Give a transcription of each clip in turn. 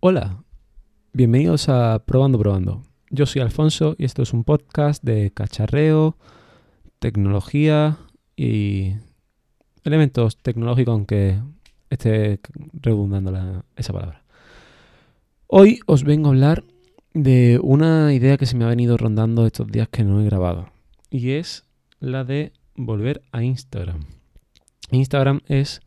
Hola, bienvenidos a Probando Probando. Yo soy Alfonso y esto es un podcast de cacharreo, tecnología y elementos tecnológicos, aunque esté redundando esa palabra. Hoy os vengo a hablar de una idea que se me ha venido rondando estos días que no he grabado y es la de volver a Instagram. Instagram es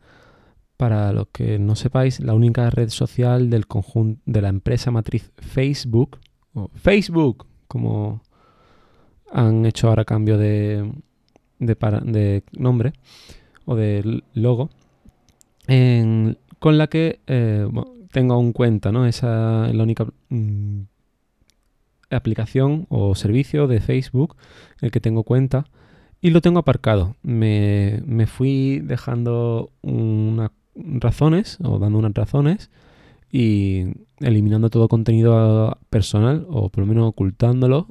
para los que no sepáis, la única red social del conjunto de la empresa matriz Facebook, o Facebook, como han hecho ahora cambio de, de, nombre o de logo, con la que eh, tengo aún cuenta, ¿no? Esa es la única mm, aplicación o servicio de Facebook en el que tengo cuenta y lo tengo aparcado. Me, me fui dejando unas razones o dando unas razones y eliminando todo contenido personal o por lo menos ocultándolo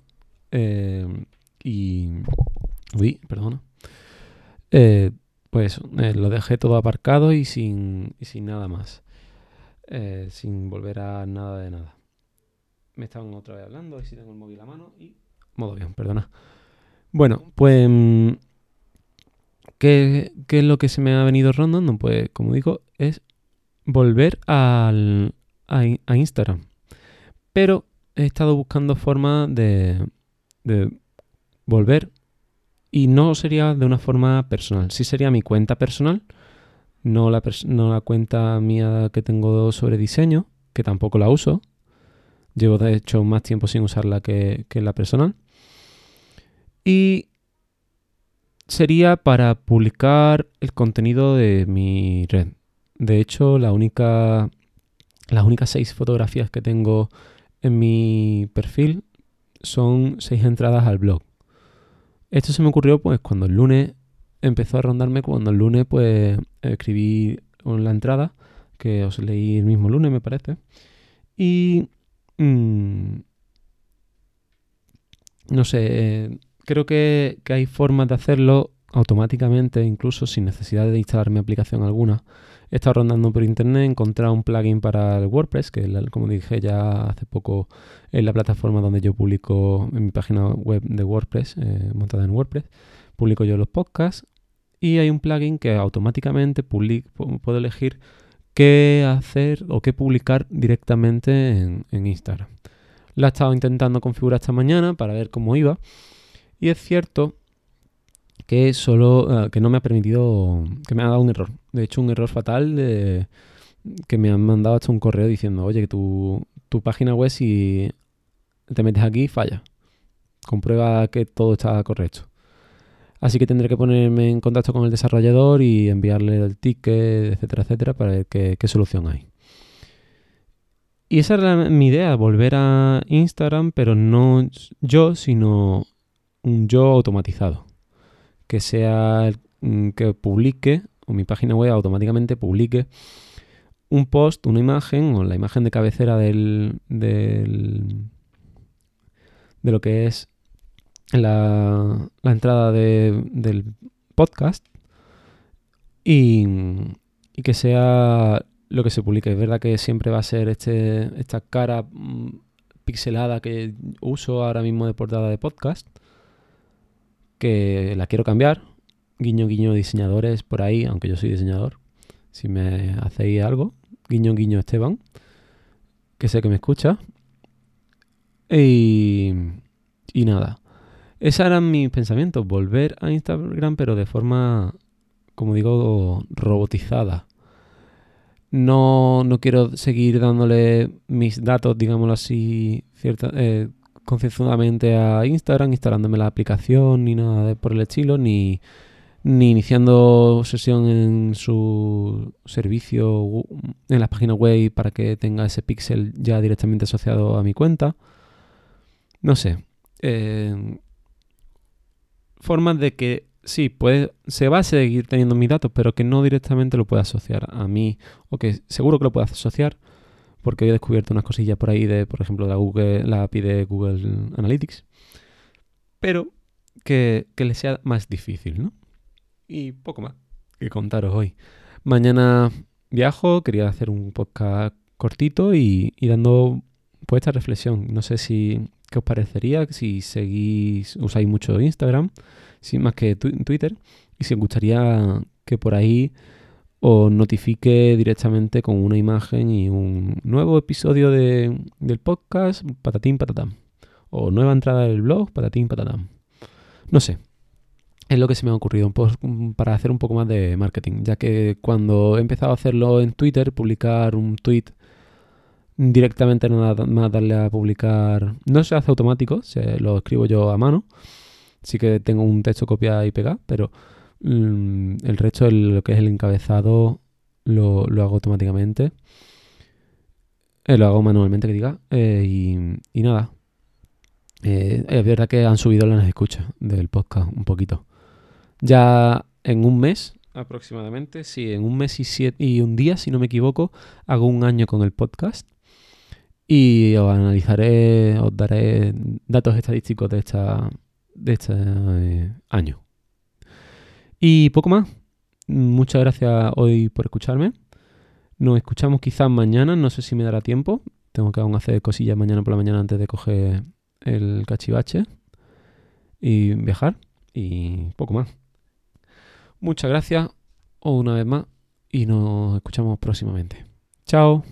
eh, y uy perdona. Eh, pues eh, lo dejé todo aparcado y sin, sin nada más. Sin volver a nada de nada. Me estaban otra vez hablando y si tengo el móvil a mano y modo bien perdona. Bueno pues mm, ¿Qué, qué es lo que se me ha venido rondando? Pues, como digo, es volver al, a, in- a Instagram. Pero he estado buscando formas de, de volver y no sería de una forma personal. Sí sería mi cuenta personal, no la, no la cuenta mía que tengo sobre diseño, que tampoco la uso. Llevo, de hecho, más tiempo sin usarla que, que la personal. Y sería para publicar el contenido de mi red. De hecho, la única, las únicas seis fotografías que tengo en mi perfil son seis entradas al blog. Esto se me ocurrió pues cuando el lunes empezó a rondarme, cuando el lunes pues escribí la entrada, que os leí el mismo lunes me parece. Y... mm, no sé, eh, creo que, hay formas de hacerlo automáticamente, incluso sin necesidad de instalar mi aplicación alguna. He estado rondando por internet, he encontrado un plugin para el WordPress, que como dije ya hace poco es la plataforma donde yo publico en mi página web de WordPress, eh, montada en WordPress, publico yo los podcasts y hay un plugin que automáticamente puedo elegir qué hacer o qué publicar directamente en, en Instagram. La he estado intentando configurar esta mañana para ver cómo iba y es cierto que solo eh, que no me ha permitido que me ha dado un error. De hecho un error fatal que me han mandado hasta un correo diciendo oye que tu, tu página web si te metes aquí falla. Comprueba que todo está correcto así que tendré que ponerme en contacto con el desarrollador y enviarle el ticket etcétera etcétera para ver qué, qué solución hay. Y esa era mi idea volver a Instagram pero no yo sino un yo automatizado que sea mm, que publique o mi página web automáticamente publique un post, una imagen o la imagen de cabecera del, del- de lo que es la, la entrada de- del podcast y, y que sea lo que se publique. Es verdad que siempre va a ser este, esta cara mm, pixelada que uso ahora mismo de portada de podcast que la quiero cambiar. Guiño, guiño, diseñadores por ahí, aunque yo soy diseñador. Si me hacéis algo, guiño, guiño, Esteban, que sé que me escucha. Y, y nada, esos eran mis pensamientos, volver a Instagram, pero de forma, como digo, robotizada. No, no quiero seguir dándole mis datos, digámoslo así, cierta, eh, concienzudamente a Instagram, instalándome la aplicación, ni nada de por el estilo, ni, ni iniciando sesión en su servicio en las páginas web para que tenga ese pixel ya directamente asociado a mi cuenta. No sé. eh, formas de que sí, puede, se va a seguir teniendo mis datos, pero que no directamente lo pueda asociar a mí, o que seguro que lo pueda asociar, porque he descubierto unas cosillas por ahí de, por ejemplo, la Google, la API de Google Analytics, pero que, que le sea más difícil, ¿no? Y poco más que contaros hoy. Mañana viajo, quería hacer un podcast cortito y, dando pues esta reflexión. No sé si qué os parecería, si seguís, usáis mucho Instagram, sin más que Twitter, y si os gustaría que por ahí os notifique directamente con una imagen y un nuevo episodio de, del podcast, patatín patatam. O nueva entrada del blog, patatín patatam. No sé. Es lo que se me ha ocurrido para hacer un poco más de marketing, ya que cuando he empezado a hacerlo en Twitter, publicar un tweet directamente nada más darle a publicar, no se hace automático, se, lo escribo yo a mano. Sí que tengo un texto copiado y pegado, pero el resto, de lo que es el encabezado, lo, hago automáticamente. Eh, lo hago manualmente, que diga. Eh, y, nada. Eh, es verdad que han subido las escuchas del podcast un poquito. Ya en un mes aproximadamente, sí, en un mes y, siete, y un día, si no me equivoco, hago un año con el podcast. Y os analizaré, os daré datos estadísticos de, esta, de este año. Y poco más. Muchas gracias hoy por escucharme. Nos escuchamos quizás mañana, no sé si me dará tiempo. Tengo que aún hacer cosillas mañana por la mañana antes de coger el cachivache y viajar. Y poco más. Muchas gracias una vez más y nos escuchamos próximamente. Chao.